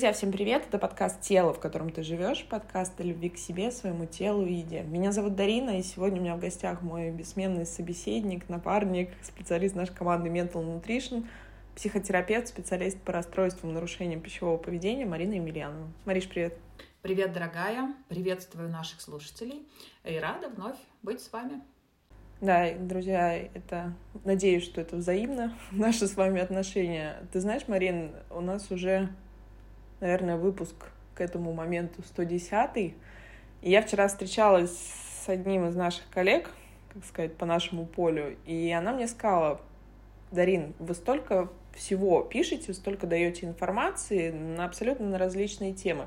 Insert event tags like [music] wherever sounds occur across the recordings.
Друзья, всем привет! Это подкаст «Тело, в котором ты живешь», подкаст о любви к себе, своему телу и еде. Меня зовут Дарина, и сегодня у меня в гостях мой бессменный собеседник, напарник, специалист нашей команды Mental Nutrition, психотерапевт, специалист по расстройствам, нарушениям пищевого поведения Марина Емельянова. Мариш, привет! Привет, дорогая! Приветствую наших слушателей и рада вновь быть с вами. Да, друзья, это надеюсь, что это взаимно, [laughs] наши с вами отношения. Ты знаешь, Марин, у нас уже наверное, выпуск к этому моменту 110 И я вчера встречалась с одним из наших коллег, как сказать, по нашему полю, и она мне сказала, Дарин, вы столько всего пишете, столько даете информации на абсолютно на различные темы.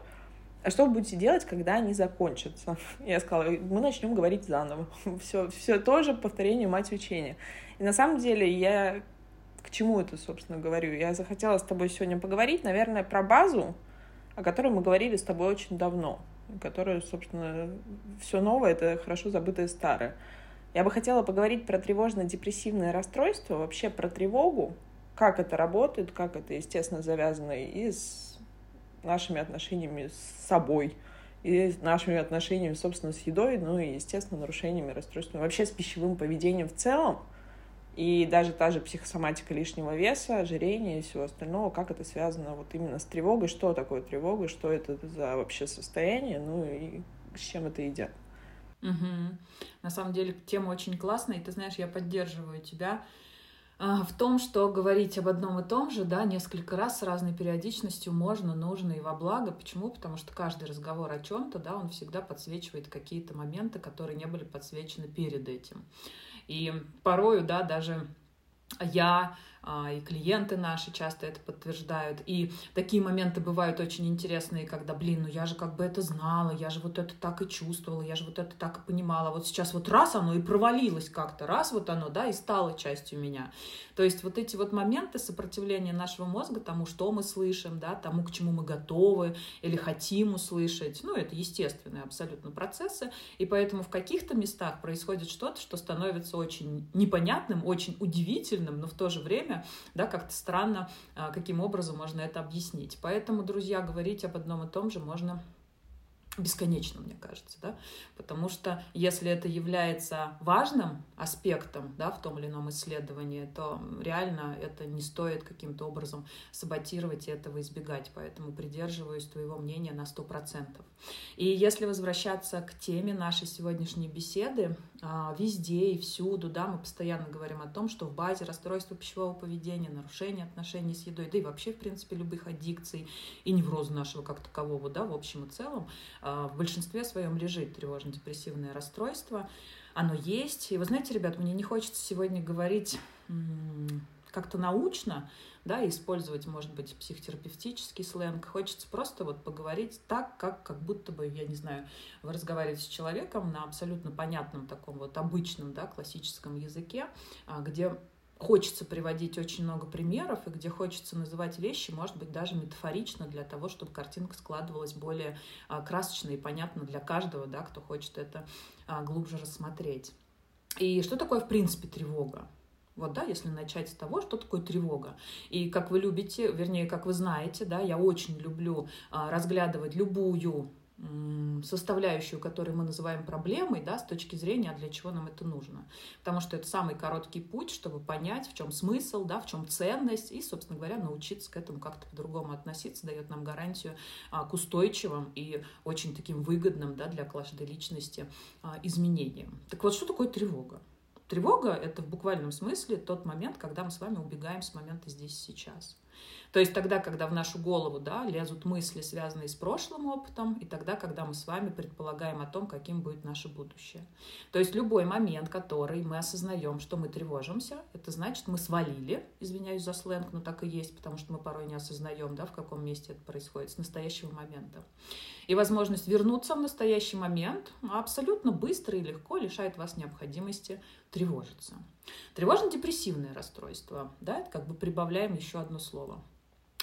А что вы будете делать, когда они закончатся? [laughs] Я сказала, мы начнем говорить заново. Все, все тоже повторение мать учения. И на самом деле я к чему это, собственно, говорю? Я захотела с тобой сегодня поговорить, наверное, про базу, о которой мы говорили с тобой очень давно, которая, собственно, все новое — это хорошо забытое старое. Я бы хотела поговорить про тревожно-депрессивное расстройство, вообще про тревогу, как это работает, как это, естественно, завязано и с нашими отношениями с собой, и с нашими отношениями, собственно, с едой, ну и, естественно, нарушениями, расстройствами, вообще с пищевым поведением в целом — и даже та же психосоматика лишнего веса, ожирения и всего остального, как это связано вот именно с тревогой, что такое тревога, что это за вообще состояние, ну и с чем это едят. Угу. На самом деле тема очень классная, и ты знаешь, я поддерживаю тебя в том, что говорить об одном и том же, да, несколько раз с разной периодичностью можно, нужно и во благо. Почему? Потому что каждый разговор о чем-то, да, он всегда подсвечивает какие-то моменты, которые не были подсвечены перед этим. И порою, да, даже я а, и клиенты наши часто это подтверждают. И такие моменты бывают очень интересные, когда, блин, ну я же как бы это знала, я же вот это так и чувствовала, я же вот это так и понимала. Вот сейчас вот раз оно и провалилось как-то, раз вот оно, да, и стало частью меня. То есть вот эти вот моменты сопротивления нашего мозга тому, что мы слышим, да, тому, к чему мы готовы или хотим услышать, ну, это естественные абсолютно процессы, и поэтому в каких-то местах происходит что-то, что становится очень непонятным, очень удивительным, но в то же время время, да, как-то странно, а, каким образом можно это объяснить. Поэтому, друзья, говорить об одном и том же можно бесконечно, мне кажется, да, потому что если это является важным аспектом, да, в том или ином исследовании, то реально это не стоит каким-то образом саботировать и этого избегать, поэтому придерживаюсь твоего мнения на сто процентов. И если возвращаться к теме нашей сегодняшней беседы, везде и всюду, да, мы постоянно говорим о том, что в базе расстройства пищевого поведения, нарушения отношений с едой, да и вообще, в принципе, любых аддикций и невроза нашего как такового, да, в общем и целом, а, в большинстве своем лежит тревожно-депрессивное расстройство. Оно есть. И вы знаете, ребят, мне не хочется сегодня говорить как-то научно, да, использовать, может быть, психотерапевтический сленг. Хочется просто вот поговорить так, как, как будто бы, я не знаю, вы разговариваете с человеком на абсолютно понятном таком вот обычном, да, классическом языке, а, где хочется приводить очень много примеров, и где хочется называть вещи, может быть, даже метафорично, для того, чтобы картинка складывалась более а, красочно и понятно для каждого, да, кто хочет это а, глубже рассмотреть. И что такое, в принципе, тревога? Вот, да, если начать с того, что такое тревога. И как вы любите, вернее, как вы знаете, да, я очень люблю а, разглядывать любую составляющую, которую мы называем проблемой, да, с точки зрения, а для чего нам это нужно. Потому что это самый короткий путь, чтобы понять, в чем смысл, да, в чем ценность, и, собственно говоря, научиться к этому как-то по-другому относиться, дает нам гарантию а, к устойчивым и очень таким выгодным да, для каждой личности а, изменениям. Так вот, что такое тревога? Тревога — это в буквальном смысле тот момент, когда мы с вами убегаем с момента здесь сейчас. То есть тогда, когда в нашу голову да, лезут мысли, связанные с прошлым опытом, и тогда, когда мы с вами предполагаем о том, каким будет наше будущее. То есть любой момент, который мы осознаем, что мы тревожимся, это значит, мы свалили, извиняюсь за сленг, но так и есть, потому что мы порой не осознаем, да, в каком месте это происходит, с настоящего момента. И возможность вернуться в настоящий момент абсолютно быстро и легко лишает вас необходимости тревожиться. Тревожно-депрессивное расстройство, да, это как бы прибавляем еще одно слово –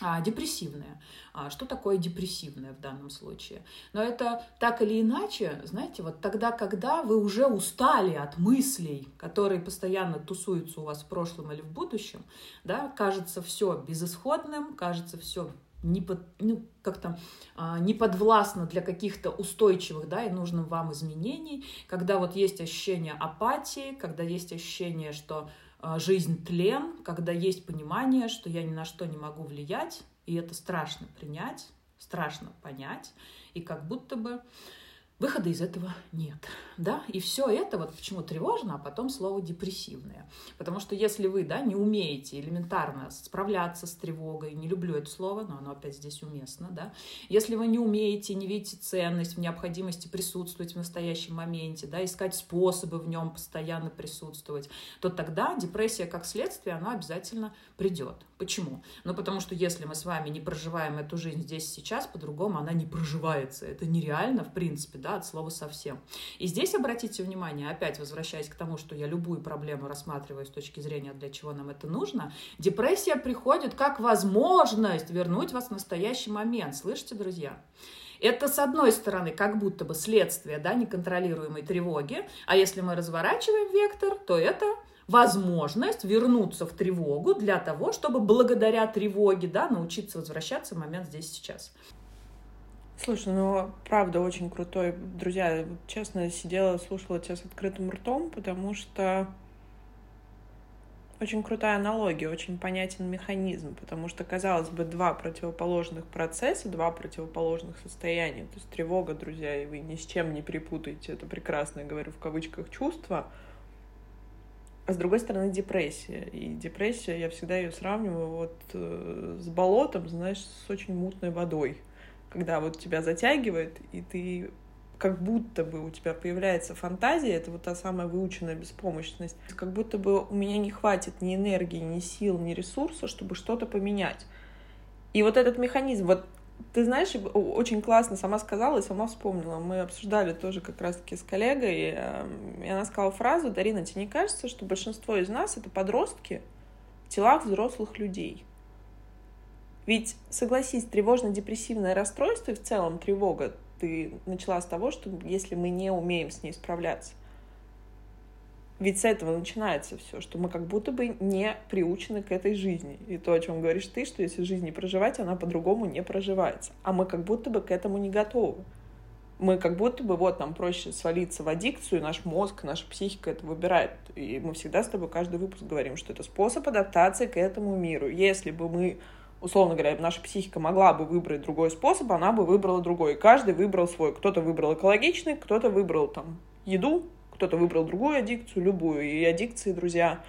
а, депрессивное. А, что такое депрессивное в данном случае? Но это так или иначе, знаете, вот тогда, когда вы уже устали от мыслей, которые постоянно тусуются у вас в прошлом или в будущем, да, кажется все безысходным, кажется все не под, ну, как-то а, не подвластно для каких-то устойчивых, да, и нужным вам изменений, когда вот есть ощущение апатии, когда есть ощущение, что а, жизнь тлен, когда есть понимание, что я ни на что не могу влиять, и это страшно принять, страшно понять, и как будто бы Выхода из этого нет, да, и все это вот почему тревожно, а потом слово депрессивное, потому что если вы, да, не умеете элементарно справляться с тревогой, не люблю это слово, но оно опять здесь уместно, да, если вы не умеете, не видите ценность в необходимости присутствовать в настоящем моменте, да, искать способы в нем постоянно присутствовать, то тогда депрессия как следствие, она обязательно придет. Почему? Ну, потому что если мы с вами не проживаем эту жизнь здесь сейчас, по-другому она не проживается. Это нереально, в принципе, да, от слова совсем. И здесь обратите внимание, опять возвращаясь к тому, что я любую проблему рассматриваю с точки зрения, для чего нам это нужно, депрессия приходит как возможность вернуть вас в настоящий момент. Слышите, друзья? Это, с одной стороны, как будто бы следствие да, неконтролируемой тревоги, а если мы разворачиваем вектор, то это возможность вернуться в тревогу для того, чтобы благодаря тревоге да, научиться возвращаться в момент здесь сейчас. Слушай, ну правда очень крутой. Друзья, честно, сидела, слушала тебя с открытым ртом, потому что очень крутая аналогия, очень понятен механизм, потому что, казалось бы, два противоположных процесса, два противоположных состояния. То есть тревога, друзья, и вы ни с чем не перепутаете, это прекрасно, я говорю в кавычках, чувство — а с другой стороны депрессия. И депрессия, я всегда ее сравниваю вот э, с болотом, знаешь, с очень мутной водой. Когда вот тебя затягивает, и ты как будто бы у тебя появляется фантазия, это вот та самая выученная беспомощность, как будто бы у меня не хватит ни энергии, ни сил, ни ресурса, чтобы что-то поменять. И вот этот механизм, вот ты знаешь, очень классно сама сказала и сама вспомнила. Мы обсуждали тоже как раз-таки с коллегой, эм, и она сказала фразу, Дарина, тебе не кажется, что большинство из нас — это подростки в телах взрослых людей? Ведь, согласись, тревожно-депрессивное расстройство и в целом тревога, ты начала с того, что если мы не умеем с ней справляться, ведь с этого начинается все, что мы как будто бы не приучены к этой жизни. И то, о чем говоришь ты, что если жизнь не проживать, она по-другому не проживается. А мы как будто бы к этому не готовы. Мы как будто бы, вот, нам проще свалиться в аддикцию, наш мозг, наша психика это выбирает. И мы всегда с тобой каждый выпуск говорим, что это способ адаптации к этому миру. Если бы мы условно говоря, наша психика могла бы выбрать другой способ, она бы выбрала другой. каждый выбрал свой. Кто-то выбрал экологичный, кто-то выбрал там еду, кто-то выбрал другую аддикцию, любую. И аддикции, друзья,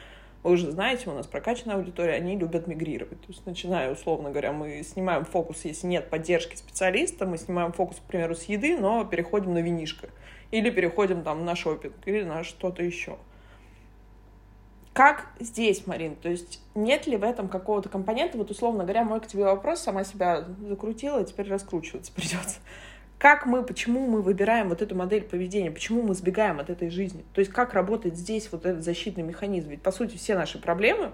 вы уже знаете, у нас прокачанная аудитория, они любят мигрировать. То есть, начиная, условно говоря, мы снимаем фокус, если нет поддержки специалиста, мы снимаем фокус, к примеру, с еды, но переходим на винишко. Или переходим там на шопинг, или на что-то еще. Как здесь, Марин? То есть нет ли в этом какого-то компонента? Вот, условно говоря, мой к тебе вопрос, сама себя закрутила, теперь раскручиваться [laughs] придется как мы, почему мы выбираем вот эту модель поведения, почему мы сбегаем от этой жизни. То есть как работает здесь вот этот защитный механизм. Ведь, по сути, все наши проблемы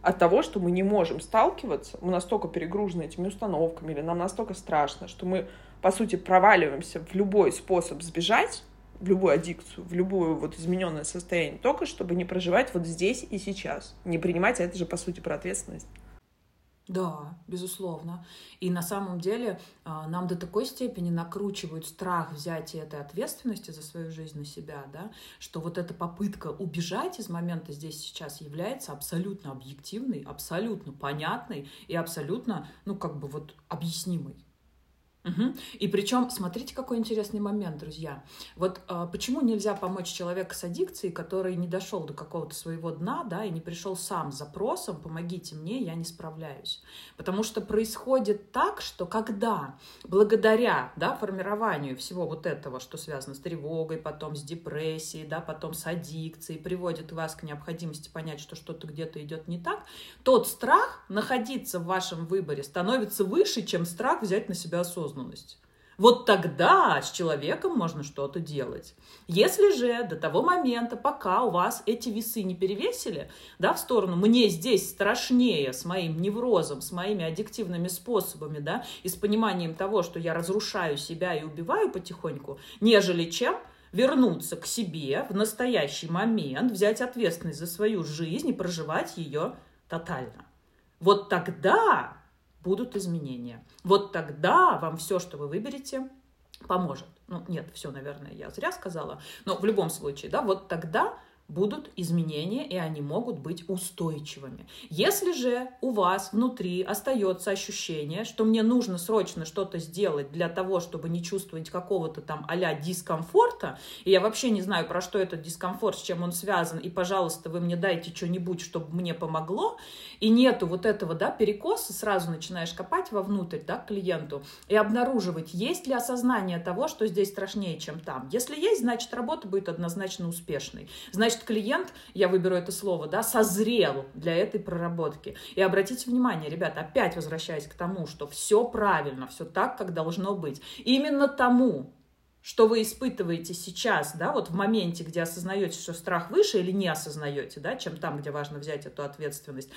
от того, что мы не можем сталкиваться, мы настолько перегружены этими установками, или нам настолько страшно, что мы, по сути, проваливаемся в любой способ сбежать, в любую аддикцию, в любое вот измененное состояние, только чтобы не проживать вот здесь и сейчас, не принимать, а это же, по сути, про ответственность. Да, безусловно. И на самом деле а, нам до такой степени накручивают страх взятия этой ответственности за свою жизнь на себя, да, что вот эта попытка убежать из момента здесь сейчас является абсолютно объективной, абсолютно понятной и абсолютно, ну, как бы вот объяснимой. Угу. И причем, смотрите, какой интересный момент, друзья. Вот э, почему нельзя помочь человеку с аддикцией, который не дошел до какого-то своего дна, да, и не пришел сам с запросом «помогите мне, я не справляюсь». Потому что происходит так, что когда благодаря, да, формированию всего вот этого, что связано с тревогой, потом с депрессией, да, потом с аддикцией, приводит вас к необходимости понять, что что-то где-то идет не так, тот страх находиться в вашем выборе становится выше, чем страх взять на себя осознанность осознанность. Вот тогда с человеком можно что-то делать. Если же до того момента, пока у вас эти весы не перевесили, да, в сторону «мне здесь страшнее с моим неврозом, с моими аддиктивными способами, да, и с пониманием того, что я разрушаю себя и убиваю потихоньку, нежели чем вернуться к себе в настоящий момент, взять ответственность за свою жизнь и проживать ее тотально. Вот тогда будут изменения. Вот тогда вам все, что вы выберете, поможет. Ну, нет, все, наверное, я зря сказала. Но в любом случае, да, вот тогда будут изменения, и они могут быть устойчивыми. Если же у вас внутри остается ощущение, что мне нужно срочно что-то сделать для того, чтобы не чувствовать какого-то там а дискомфорта, и я вообще не знаю, про что этот дискомфорт, с чем он связан, и, пожалуйста, вы мне дайте что-нибудь, чтобы мне помогло, и нету вот этого, да, перекоса, сразу начинаешь копать вовнутрь, да, к клиенту, и обнаруживать, есть ли осознание того, что здесь страшнее, чем там. Если есть, значит, работа будет однозначно успешной. Значит, Значит, клиент, я выберу это слово, да, созрел для этой проработки. И обратите внимание, ребята, опять возвращаясь к тому, что все правильно, все так, как должно быть. Именно тому, что вы испытываете сейчас, да, вот в моменте, где осознаете, что страх выше или не осознаете, да, чем там, где важно взять эту ответственность,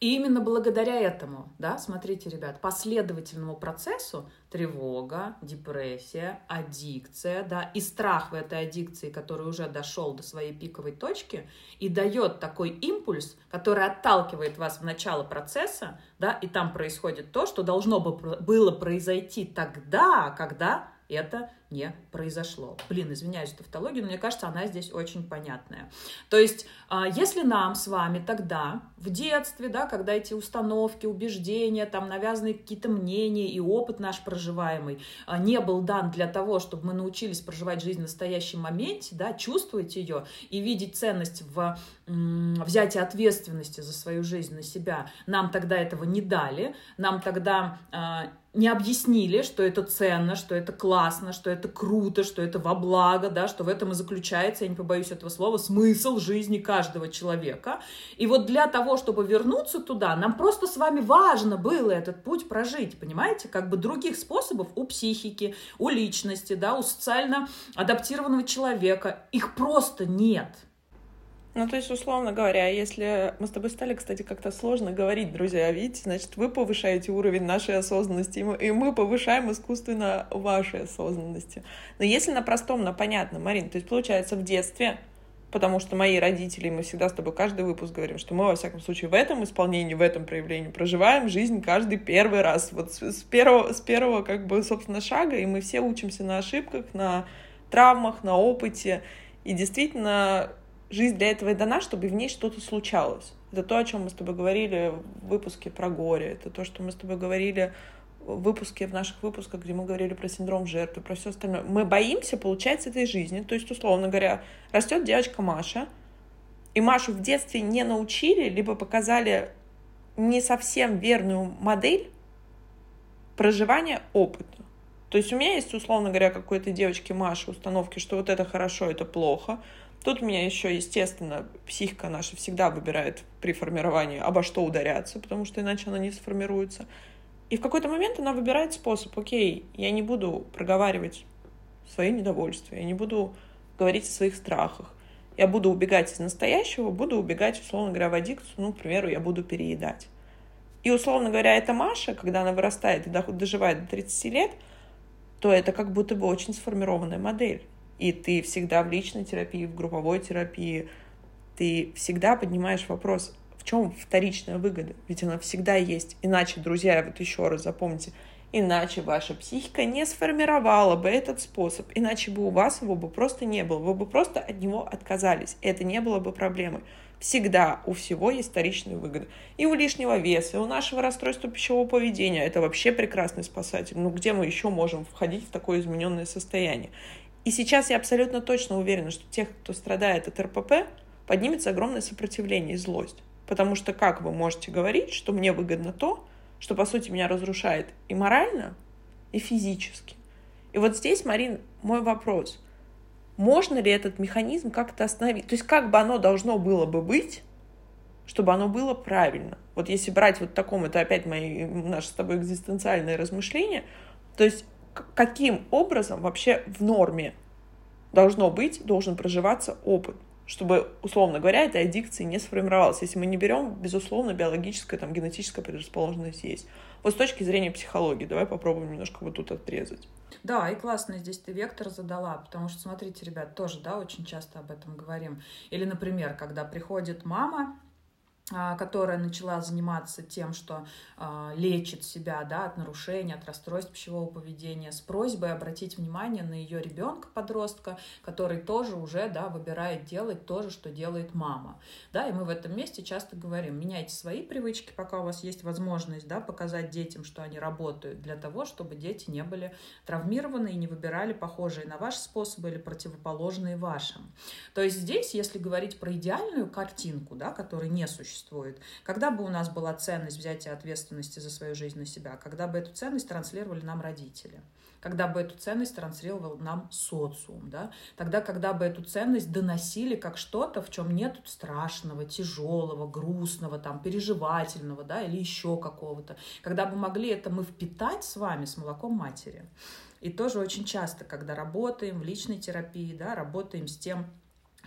и именно благодаря этому, да, смотрите, ребят, последовательному процессу тревога, депрессия, аддикция, да, и страх в этой аддикции, который уже дошел до своей пиковой точки и дает такой импульс, который отталкивает вас в начало процесса, да, и там происходит то, что должно было произойти тогда, когда это не произошло. Блин, извиняюсь за тавтологию, но мне кажется, она здесь очень понятная. То есть, а, если нам с вами тогда, в детстве, да, когда эти установки, убеждения, там навязанные какие-то мнения и опыт наш проживаемый а, не был дан для того, чтобы мы научились проживать жизнь в настоящем моменте, да, чувствовать ее и видеть ценность в взятии ответственности за свою жизнь на себя, нам тогда этого не дали, нам тогда а, не объяснили, что это ценно, что это классно, что это круто, что это во благо, да, что в этом и заключается, я не побоюсь этого слова, смысл жизни каждого человека. И вот для того, чтобы вернуться туда, нам просто с вами важно было этот путь прожить, понимаете? Как бы других способов у психики, у личности, да, у социально адаптированного человека, их просто нет. Ну, то есть, условно говоря, если мы с тобой стали, кстати, как-то сложно говорить, друзья, видите, значит, вы повышаете уровень нашей осознанности, и мы повышаем искусственно вашей осознанности. Но если на простом, на понятном, Марин, то есть, получается, в детстве, потому что мои родители, мы всегда с тобой каждый выпуск говорим, что мы, во всяком случае, в этом исполнении, в этом проявлении проживаем жизнь каждый первый раз, вот с первого, с первого как бы, собственно, шага, и мы все учимся на ошибках, на травмах, на опыте, и действительно жизнь для этого и дана, чтобы в ней что-то случалось. Это то, о чем мы с тобой говорили в выпуске про горе. Это то, что мы с тобой говорили в выпуске, в наших выпусках, где мы говорили про синдром жертвы, про все остальное. Мы боимся получать с этой жизни. То есть, условно говоря, растет девочка Маша, и Машу в детстве не научили, либо показали не совсем верную модель проживания опыта. То есть у меня есть, условно говоря, какой-то девочки Маши установки, что вот это хорошо, это плохо. Тут у меня еще, естественно, психика наша всегда выбирает при формировании, обо что ударяться, потому что иначе она не сформируется. И в какой-то момент она выбирает способ, окей, я не буду проговаривать свои недовольства, я не буду говорить о своих страхах, я буду убегать из настоящего, буду убегать, условно говоря, в аддикцию, ну, к примеру, я буду переедать. И, условно говоря, эта Маша, когда она вырастает и доживает до 30 лет, то это как будто бы очень сформированная модель и ты всегда в личной терапии, в групповой терапии, ты всегда поднимаешь вопрос, в чем вторичная выгода? Ведь она всегда есть. Иначе, друзья, вот еще раз запомните, иначе ваша психика не сформировала бы этот способ, иначе бы у вас его бы просто не было, вы бы просто от него отказались, это не было бы проблемой. Всегда у всего есть вторичная выгода. И у лишнего веса, и у нашего расстройства пищевого поведения. Это вообще прекрасный спасатель. Ну где мы еще можем входить в такое измененное состояние? И сейчас я абсолютно точно уверена, что тех, кто страдает от РПП, поднимется огромное сопротивление и злость. Потому что как вы можете говорить, что мне выгодно то, что, по сути, меня разрушает и морально, и физически. И вот здесь, Марин, мой вопрос. Можно ли этот механизм как-то остановить? То есть как бы оно должно было бы быть, чтобы оно было правильно? Вот если брать вот таком, это опять мои, наши с тобой экзистенциальные размышления, то есть каким образом вообще в норме должно быть, должен проживаться опыт, чтобы, условно говоря, этой аддикции не сформировалась. Если мы не берем, безусловно, биологическая, там, генетическая предрасположенность есть. Вот с точки зрения психологии, давай попробуем немножко вот тут отрезать. Да, и классно здесь ты вектор задала, потому что, смотрите, ребят, тоже, да, очень часто об этом говорим. Или, например, когда приходит мама которая начала заниматься тем, что э, лечит себя да, от нарушений, от расстройств пищевого поведения, с просьбой обратить внимание на ее ребенка, подростка, который тоже уже да, выбирает делать то же, что делает мама. Да, и мы в этом месте часто говорим, меняйте свои привычки, пока у вас есть возможность да, показать детям, что они работают, для того, чтобы дети не были травмированы и не выбирали похожие на ваши способы или противоположные вашим. То есть здесь, если говорить про идеальную картинку, да, которая не существует, существует. Когда бы у нас была ценность взятия ответственности за свою жизнь на себя, когда бы эту ценность транслировали нам родители, когда бы эту ценность транслировал нам социум, да? тогда, когда бы эту ценность доносили как что-то, в чем нет страшного, тяжелого, грустного, там, переживательного, да, или еще какого-то, когда бы могли это мы впитать с вами, с молоком матери. И тоже очень часто, когда работаем в личной терапии, да, работаем с тем,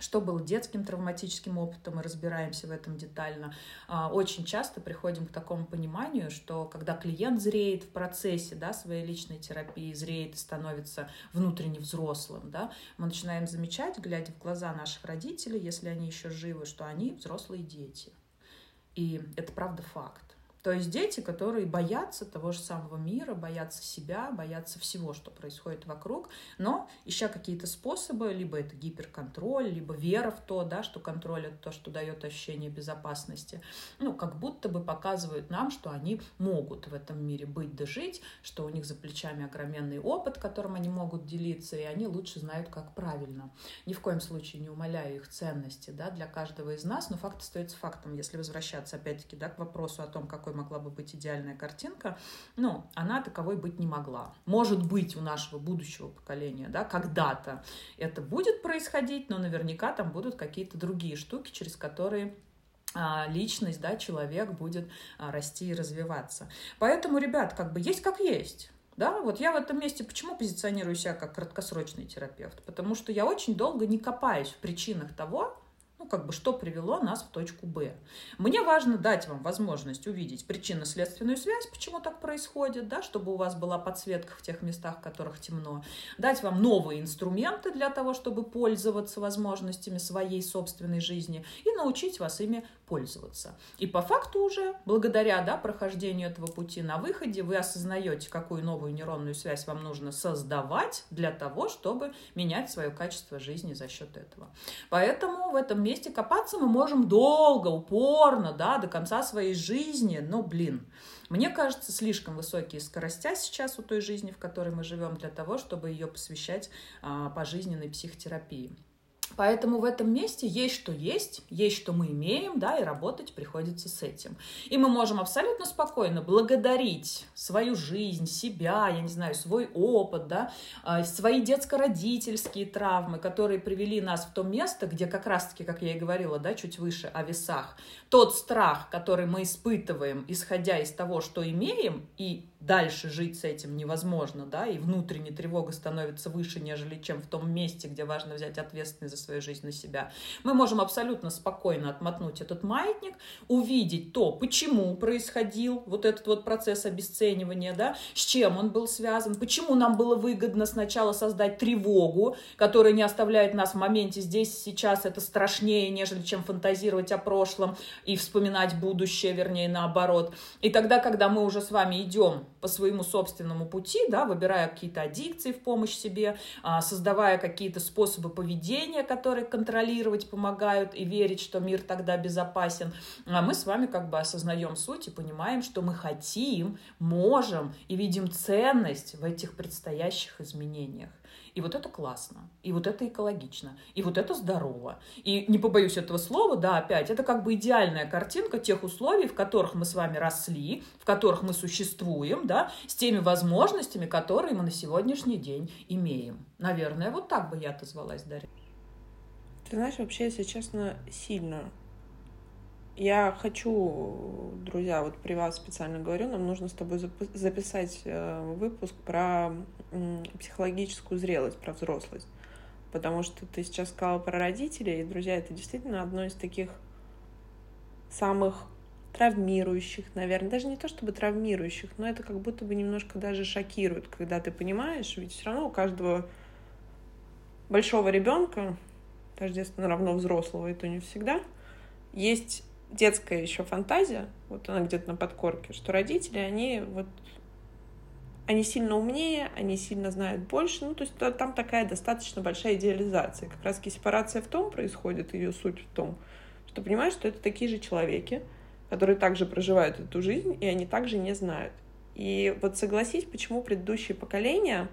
что было детским травматическим опытом, мы разбираемся в этом детально. А, очень часто приходим к такому пониманию, что когда клиент зреет в процессе да, своей личной терапии, зреет и становится внутренне взрослым, да, мы начинаем замечать, глядя в глаза наших родителей, если они еще живы, что они взрослые дети. И это правда факт. То есть дети, которые боятся того же самого мира, боятся себя, боятся всего, что происходит вокруг, но ища какие-то способы, либо это гиперконтроль, либо вера в то, да, что контроль это то, что дает ощущение безопасности, ну, как будто бы показывают нам, что они могут в этом мире быть да жить, что у них за плечами огроменный опыт, которым они могут делиться, и они лучше знают, как правильно. Ни в коем случае не умаляю их ценности, да, для каждого из нас, но факт остается фактом, если возвращаться опять-таки, да, к вопросу о том, какой какой могла бы быть идеальная картинка, ну, она таковой быть не могла. Может быть, у нашего будущего поколения, да, когда-то это будет происходить, но наверняка там будут какие-то другие штуки, через которые а, личность, да, человек будет а, расти и развиваться. Поэтому, ребят, как бы есть как есть. Да, вот я в этом месте почему позиционирую себя как краткосрочный терапевт? Потому что я очень долго не копаюсь в причинах того, ну, как бы, что привело нас в точку Б. Мне важно дать вам возможность увидеть причинно-следственную связь, почему так происходит, да, чтобы у вас была подсветка в тех местах, в которых темно, дать вам новые инструменты для того, чтобы пользоваться возможностями своей собственной жизни и научить вас ими пользоваться. И по факту уже, благодаря да, прохождению этого пути на выходе, вы осознаете, какую новую нейронную связь вам нужно создавать для того, чтобы менять свое качество жизни за счет этого. Поэтому в этом месте месте копаться мы можем долго, упорно, да, до конца своей жизни. Но, блин, мне кажется, слишком высокие скоростя сейчас у той жизни, в которой мы живем, для того, чтобы ее посвящать а, пожизненной психотерапии. Поэтому в этом месте есть что есть, есть что мы имеем, да, и работать приходится с этим. И мы можем абсолютно спокойно благодарить свою жизнь, себя, я не знаю, свой опыт, да, а, свои детско-родительские травмы, которые привели нас в то место, где как раз-таки, как я и говорила, да, чуть выше о весах, тот страх, который мы испытываем, исходя из того, что имеем, и дальше жить с этим невозможно, да, и внутренняя тревога становится выше, нежели чем в том месте, где важно взять ответственность за свою жизнь на себя. Мы можем абсолютно спокойно отмотнуть этот маятник, увидеть то, почему происходил вот этот вот процесс обесценивания, да, с чем он был связан, почему нам было выгодно сначала создать тревогу, которая не оставляет нас в моменте здесь, сейчас, это страшнее, нежели чем фантазировать о прошлом и вспоминать будущее, вернее, наоборот. И тогда, когда мы уже с вами идем по своему собственному пути, да, выбирая какие-то аддикции в помощь себе, а, создавая какие-то способы поведения, которые контролировать помогают и верить, что мир тогда безопасен, а мы с вами как бы осознаем суть и понимаем, что мы хотим, можем и видим ценность в этих предстоящих изменениях. И вот это классно, и вот это экологично, и вот это здорово. И не побоюсь этого слова, да, опять, это как бы идеальная картинка тех условий, в которых мы с вами росли, в которых мы существуем, да, с теми возможностями, которые мы на сегодняшний день имеем. Наверное, вот так бы я отозвалась, Дарья. Ты знаешь, вообще, если честно, сильно я хочу, друзья, вот при вас специально говорю, нам нужно с тобой записать э, выпуск про психологическую зрелость, про взрослость. Потому что ты сейчас сказала про родителей, и, друзья, это действительно одно из таких самых травмирующих, наверное, даже не то чтобы травмирующих, но это как будто бы немножко даже шокирует, когда ты понимаешь, ведь все равно у каждого большого ребенка, тождественно равно взрослого, и то не всегда, есть детская еще фантазия, вот она где-то на подкорке, что родители, они вот они сильно умнее, они сильно знают больше. Ну, то есть там такая достаточно большая идеализация. Как раз сепарация в том происходит, ее суть в том, что понимаешь, что это такие же человеки, которые также проживают эту жизнь, и они также не знают. И вот согласись, почему предыдущие поколения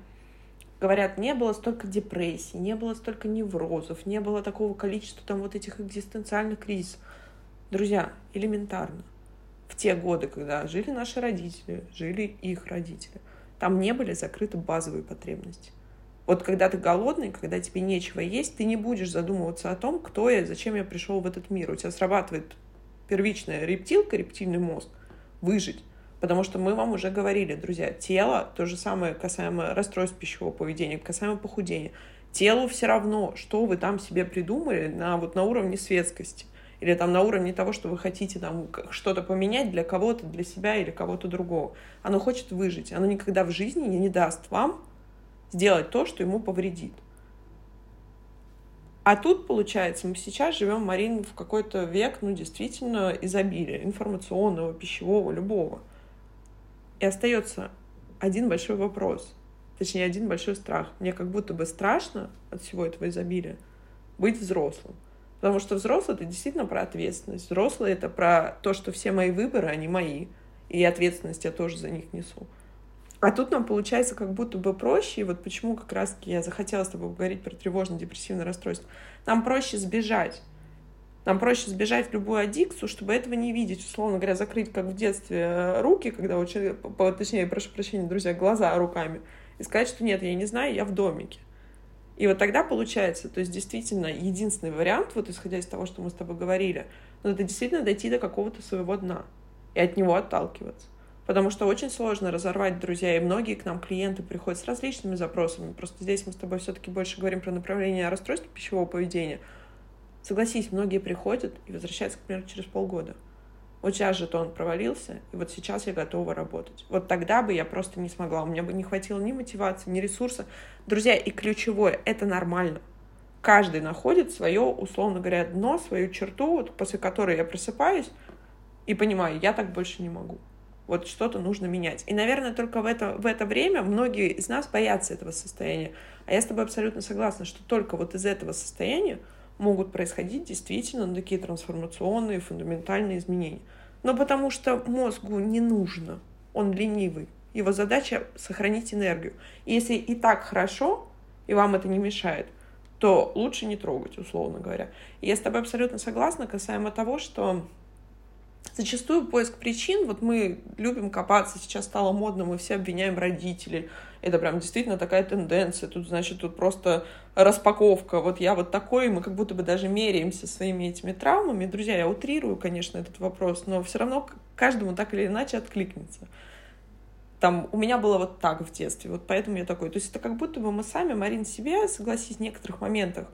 говорят, не было столько депрессий, не было столько неврозов, не было такого количества там вот этих экзистенциальных кризисов. Друзья, элементарно. В те годы, когда жили наши родители, жили их родители, там не были закрыты базовые потребности. Вот когда ты голодный, когда тебе нечего есть, ты не будешь задумываться о том, кто я, зачем я пришел в этот мир. У тебя срабатывает первичная рептилка, рептильный мозг, выжить. Потому что мы вам уже говорили, друзья, тело, то же самое касаемо расстройств пищевого поведения, касаемо похудения. Телу все равно, что вы там себе придумали на, вот, на уровне светскости или там на уровне того, что вы хотите там что-то поменять для кого-то, для себя или кого-то другого. Оно хочет выжить. Оно никогда в жизни не даст вам сделать то, что ему повредит. А тут, получается, мы сейчас живем, Марин, в какой-то век, ну, действительно, изобилия информационного, пищевого, любого. И остается один большой вопрос, точнее, один большой страх. Мне как будто бы страшно от всего этого изобилия быть взрослым. Потому что взрослый — это действительно про ответственность. Взрослый — это про то, что все мои выборы, они мои. И ответственность я тоже за них несу. А тут нам получается как будто бы проще, и вот почему как раз я захотела с тобой поговорить про тревожно-депрессивное расстройство. Нам проще сбежать. Нам проще сбежать в любую аддикцию, чтобы этого не видеть. Условно говоря, закрыть, как в детстве, э, руки, когда очень, точнее, прошу прощения, друзья, глаза руками, и сказать, что нет, я не знаю, я в домике. И вот тогда получается, то есть действительно единственный вариант, вот исходя из того, что мы с тобой говорили, ну, это действительно дойти до какого-то своего дна и от него отталкиваться. Потому что очень сложно разорвать друзья, и многие к нам клиенты приходят с различными запросами. Просто здесь мы с тобой все-таки больше говорим про направление расстройства пищевого поведения. Согласись, многие приходят и возвращаются, к примеру, через полгода. Вот сейчас он провалился, и вот сейчас я готова работать. Вот тогда бы я просто не смогла. У меня бы не хватило ни мотивации, ни ресурса. Друзья, и ключевое — это нормально. Каждый находит свое, условно говоря, дно, свою черту, вот после которой я просыпаюсь и понимаю, я так больше не могу. Вот что-то нужно менять. И, наверное, только в это, в это время многие из нас боятся этого состояния. А я с тобой абсолютно согласна, что только вот из этого состояния могут происходить действительно такие трансформационные, фундаментальные изменения. Но потому что мозгу не нужно, он ленивый. Его задача — сохранить энергию. И если и так хорошо, и вам это не мешает, то лучше не трогать, условно говоря. И я с тобой абсолютно согласна касаемо того, что зачастую поиск причин, вот мы любим копаться, сейчас стало модно, мы все обвиняем родителей, это прям действительно такая тенденция. Тут, значит, тут просто распаковка. Вот я вот такой, мы как будто бы даже меряемся своими этими травмами. Друзья, я утрирую, конечно, этот вопрос, но все равно каждому так или иначе откликнется. Там у меня было вот так в детстве, вот поэтому я такой. То есть это как будто бы мы сами, Марин, себе, согласись, в некоторых моментах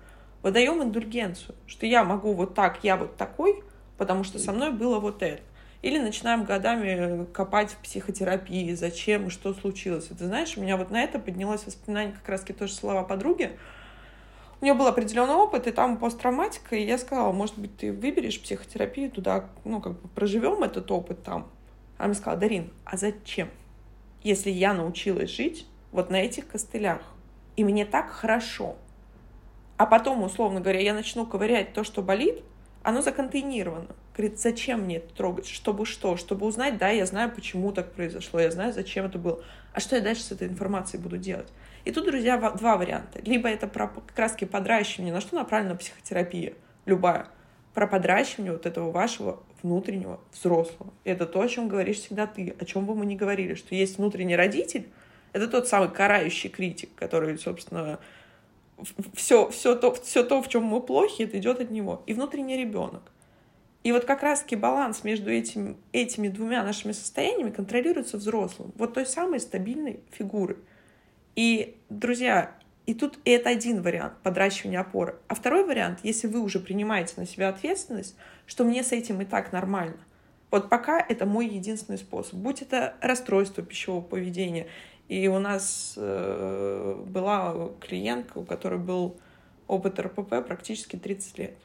выдаем индульгенцию, что я могу вот так, я вот такой, потому что со мной было вот это. Или начинаем годами копать в психотерапии, зачем что случилось. Ты знаешь, у меня вот на это поднялось воспоминание как раз-таки тоже слова подруги. У нее был определенный опыт, и там посттравматика, и я сказала, может быть, ты выберешь психотерапию туда, ну, как бы проживем этот опыт там. Она мне сказала, Дарин, а зачем? Если я научилась жить вот на этих костылях, и мне так хорошо, а потом, условно говоря, я начну ковырять то, что болит, оно законтейнировано. Говорит, зачем мне это трогать? Чтобы что? Чтобы узнать, да, я знаю, почему так произошло, я знаю, зачем это было. А что я дальше с этой информацией буду делать? И тут, друзья, два варианта. Либо это про как раз подращивание, на что направлена психотерапия, любая. Про подращивание вот этого вашего внутреннего взрослого. И это то, о чем говоришь всегда ты, о чем бы мы ни говорили, что есть внутренний родитель, это тот самый карающий критик, который, собственно, все, все, то, все то, в чем мы плохи, это идет от него. И внутренний ребенок. И вот как раз-таки баланс между этим, этими двумя нашими состояниями контролируется взрослым. Вот той самой стабильной фигуры. И, друзья, и тут это один вариант подращивания опоры. А второй вариант, если вы уже принимаете на себя ответственность, что мне с этим и так нормально. Вот пока это мой единственный способ. Будь это расстройство пищевого поведения, и у нас э, была клиентка, у которой был опыт РПП практически 30 лет.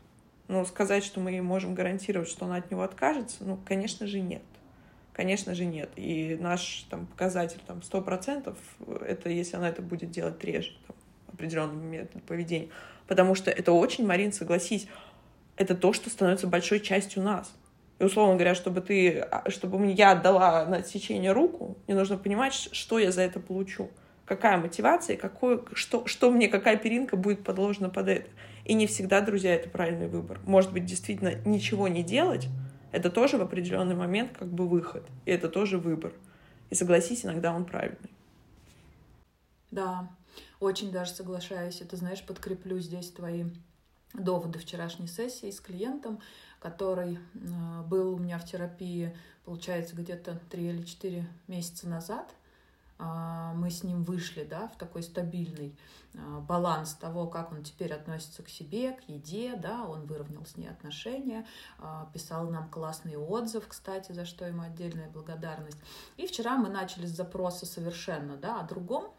Но сказать, что мы можем гарантировать, что она от него откажется, ну, конечно же, нет. Конечно же, нет. И наш там, показатель там, 100% это если она это будет делать реже, там, определенным методом поведения. Потому что это очень, Марин, согласись, это то, что становится большой частью нас. И, условно говоря, чтобы ты, а, чтобы я отдала на отсечение руку, мне нужно понимать, что я за это получу. Какая мотивация, какое, что, что мне, какая перинка будет подложена под это. И не всегда, друзья, это правильный выбор. Может быть, действительно ничего не делать, это тоже в определенный момент как бы выход. И это тоже выбор. И согласись, иногда он правильный. Да, очень даже соглашаюсь. Это, знаешь, подкреплю здесь твои доводы вчерашней сессии с клиентом который э, был у меня в терапии, получается, где-то 3 или 4 месяца назад. А, мы с ним вышли да, в такой стабильный а, баланс того, как он теперь относится к себе, к еде, да, он выровнял с ней отношения, а, писал нам классный отзыв, кстати, за что ему отдельная благодарность. И вчера мы начали с запроса совершенно да, о другом,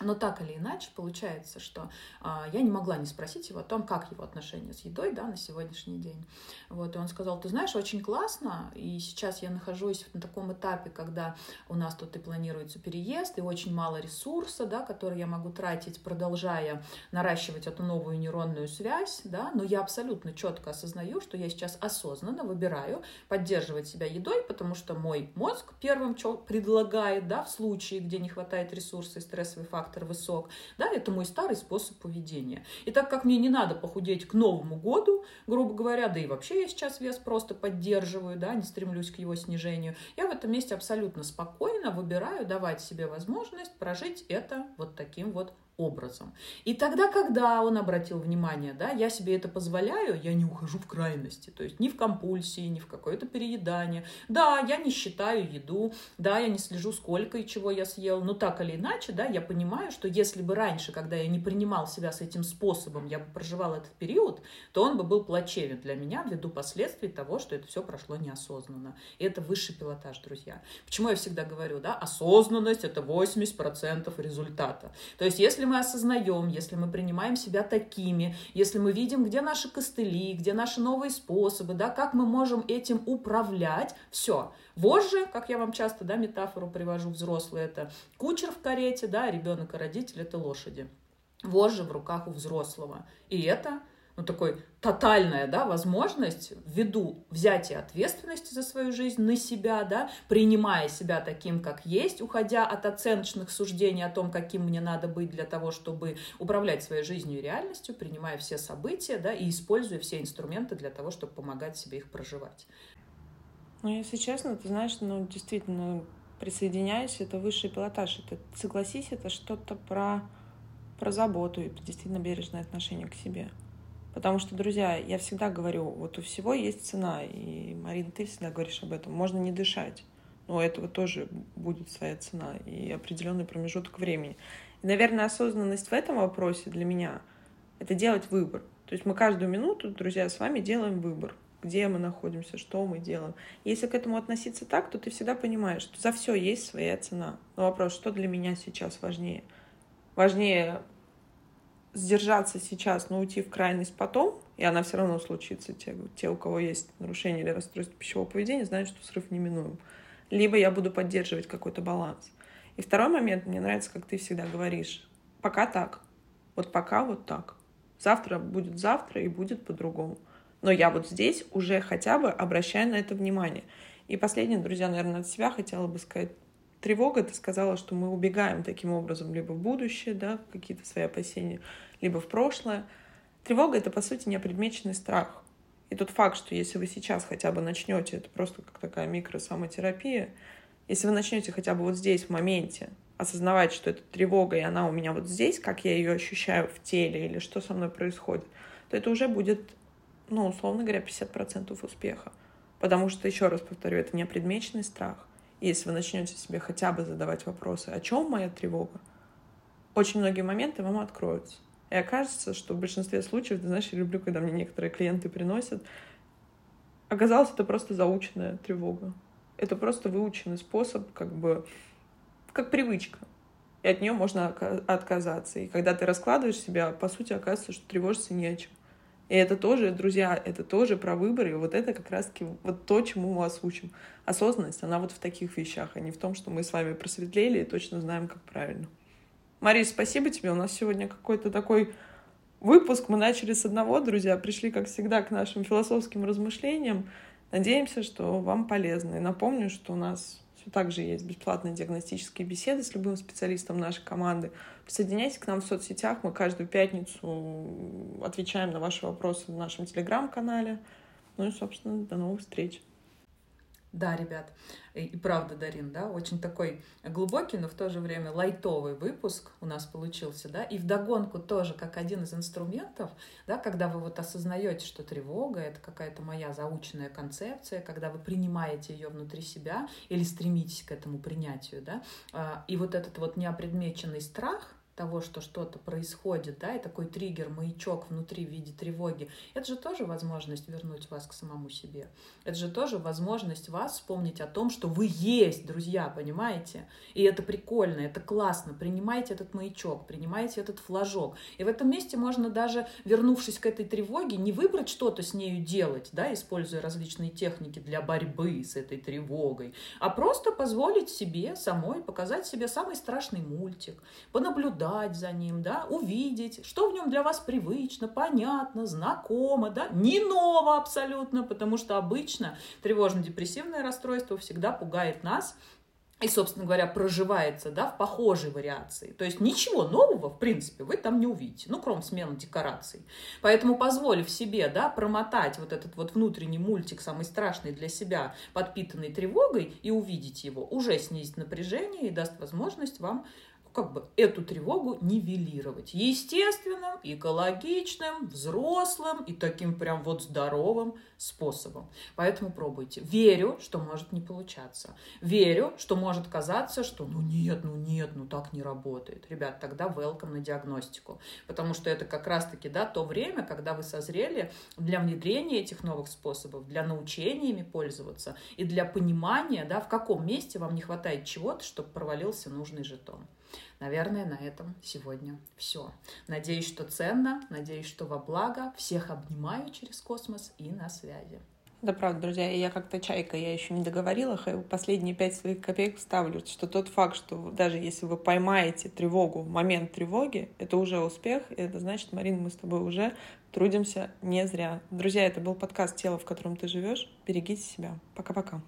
но так или иначе получается, что а, я не могла не спросить его о том, как его отношения с едой да, на сегодняшний день. Вот, и он сказал, ты знаешь, очень классно, и сейчас я нахожусь на таком этапе, когда у нас тут и планируется переезд, и очень мало ресурса, да, который я могу тратить, продолжая наращивать эту новую нейронную связь, да, но я абсолютно четко осознаю, что я сейчас осознанно выбираю поддерживать себя едой, потому что мой мозг первым, предлагает, да, в случае, где не хватает ресурса и стрессовый фактор, фактор высок, да, это мой старый способ поведения. И так как мне не надо похудеть к Новому году, грубо говоря, да и вообще я сейчас вес просто поддерживаю, да, не стремлюсь к его снижению, я в этом месте абсолютно спокойно выбираю давать себе возможность прожить это вот таким вот образом. И тогда, когда он обратил внимание, да, я себе это позволяю, я не ухожу в крайности, то есть ни в компульсии, ни в какое-то переедание. Да, я не считаю еду, да, я не слежу, сколько и чего я съел, но так или иначе, да, я понимаю, что если бы раньше, когда я не принимал себя с этим способом, я бы проживал этот период, то он бы был плачевен для меня ввиду последствий того, что это все прошло неосознанно. И это высший пилотаж, друзья. Почему я всегда говорю, да, осознанность — это 80% результата. То есть если мы осознаем, если мы принимаем себя такими, если мы видим, где наши костыли, где наши новые способы, да, как мы можем этим управлять, все. Вожжи, как я вам часто да, метафору привожу, взрослые это кучер в карете, да, ребенок и родитель это лошади. Вожжи в руках у взрослого. И это ну, такой тотальная, да, возможность ввиду взятия ответственности за свою жизнь на себя, да, принимая себя таким, как есть, уходя от оценочных суждений о том, каким мне надо быть для того, чтобы управлять своей жизнью и реальностью, принимая все события, да, и используя все инструменты для того, чтобы помогать себе их проживать. Ну, если честно, ты знаешь, ну, действительно, присоединяюсь, это высший пилотаж. Это, согласись, это что-то про, про заботу и действительно бережное отношение к себе. Потому что, друзья, я всегда говорю, вот у всего есть цена. И, Марина, ты всегда говоришь об этом. Можно не дышать. Но у этого тоже будет своя цена и определенный промежуток времени. И, наверное, осознанность в этом вопросе для меня — это делать выбор. То есть мы каждую минуту, друзья, с вами делаем выбор. Где мы находимся, что мы делаем. Если к этому относиться так, то ты всегда понимаешь, что за все есть своя цена. Но вопрос, что для меня сейчас важнее? Важнее сдержаться сейчас, но уйти в крайность потом, и она все равно случится. Те, те, у кого есть нарушение или расстройство пищевого поведения, знают, что срыв неминуем. Либо я буду поддерживать какой-то баланс. И второй момент, мне нравится, как ты всегда говоришь, пока так. Вот пока вот так. Завтра будет завтра и будет по-другому. Но я вот здесь уже хотя бы обращаю на это внимание. И последнее, друзья, наверное, от себя хотела бы сказать тревога, ты сказала, что мы убегаем таким образом либо в будущее, да, какие-то свои опасения, либо в прошлое. Тревога — это, по сути, неопредмеченный страх. И тот факт, что если вы сейчас хотя бы начнете, это просто как такая микросамотерапия, если вы начнете хотя бы вот здесь, в моменте, осознавать, что это тревога, и она у меня вот здесь, как я ее ощущаю в теле, или что со мной происходит, то это уже будет, ну, условно говоря, 50% успеха. Потому что, еще раз повторю, это неопредмеченный страх если вы начнете себе хотя бы задавать вопросы, о чем моя тревога, очень многие моменты вам откроются. И окажется, что в большинстве случаев, ты знаешь, я люблю, когда мне некоторые клиенты приносят, оказалось, это просто заученная тревога. Это просто выученный способ, как бы, как привычка. И от нее можно отказаться. И когда ты раскладываешь себя, по сути, оказывается, что тревожиться не о чем. И это тоже, друзья, это тоже про выбор, и вот это как раз-таки вот то, чему мы вас учим. Осознанность, она вот в таких вещах, а не в том, что мы с вами просветлели и точно знаем, как правильно. Мария, спасибо тебе. У нас сегодня какой-то такой выпуск. Мы начали с одного, друзья, пришли, как всегда, к нашим философским размышлениям. Надеемся, что вам полезно. И напомню, что у нас все так есть бесплатные диагностические беседы с любым специалистом нашей команды. Присоединяйтесь к нам в соцсетях. Мы каждую пятницу отвечаем на ваши вопросы в нашем телеграм-канале. Ну и, собственно, до новых встреч. Да, ребят, и правда, Дарин, да, очень такой глубокий, но в то же время лайтовый выпуск у нас получился, да, и вдогонку тоже как один из инструментов, да, когда вы вот осознаете, что тревога — это какая-то моя заученная концепция, когда вы принимаете ее внутри себя или стремитесь к этому принятию, да, а, и вот этот вот неопредмеченный страх — того, что что-то происходит, да, и такой триггер, маячок внутри в виде тревоги, это же тоже возможность вернуть вас к самому себе. Это же тоже возможность вас вспомнить о том, что вы есть, друзья, понимаете? И это прикольно, это классно. Принимайте этот маячок, принимайте этот флажок. И в этом месте можно даже, вернувшись к этой тревоге, не выбрать что-то с нею делать, да, используя различные техники для борьбы с этой тревогой, а просто позволить себе самой показать себе самый страшный мультик, понаблюдать, наблюдать за ним, да, увидеть, что в нем для вас привычно, понятно, знакомо, да, не ново абсолютно, потому что обычно тревожно-депрессивное расстройство всегда пугает нас и, собственно говоря, проживается да, в похожей вариации. То есть ничего нового, в принципе, вы там не увидите, ну, кроме смены декораций. Поэтому, позволив себе да, промотать вот этот вот внутренний мультик, самый страшный для себя, подпитанный тревогой, и увидеть его, уже снизит напряжение и даст возможность вам как бы эту тревогу нивелировать. Естественным, экологичным, взрослым и таким прям вот здоровым способом. Поэтому пробуйте. Верю, что может не получаться. Верю, что может казаться, что ну нет, ну нет, ну так не работает. Ребят, тогда welcome на диагностику. Потому что это как раз-таки да, то время, когда вы созрели для внедрения этих новых способов, для научения ими пользоваться и для понимания, да, в каком месте вам не хватает чего-то, чтобы провалился нужный жетон. Наверное, на этом сегодня все. Надеюсь, что ценно, надеюсь, что во благо. Всех обнимаю через космос и на связи. Да, правда, друзья, я как-то чайка, я еще не договорила, последние пять своих копеек вставлю, что тот факт, что даже если вы поймаете тревогу в момент тревоги, это уже успех, и это значит, Марин, мы с тобой уже трудимся не зря. Друзья, это был подкаст «Тело, в котором ты живешь». Берегите себя. Пока-пока.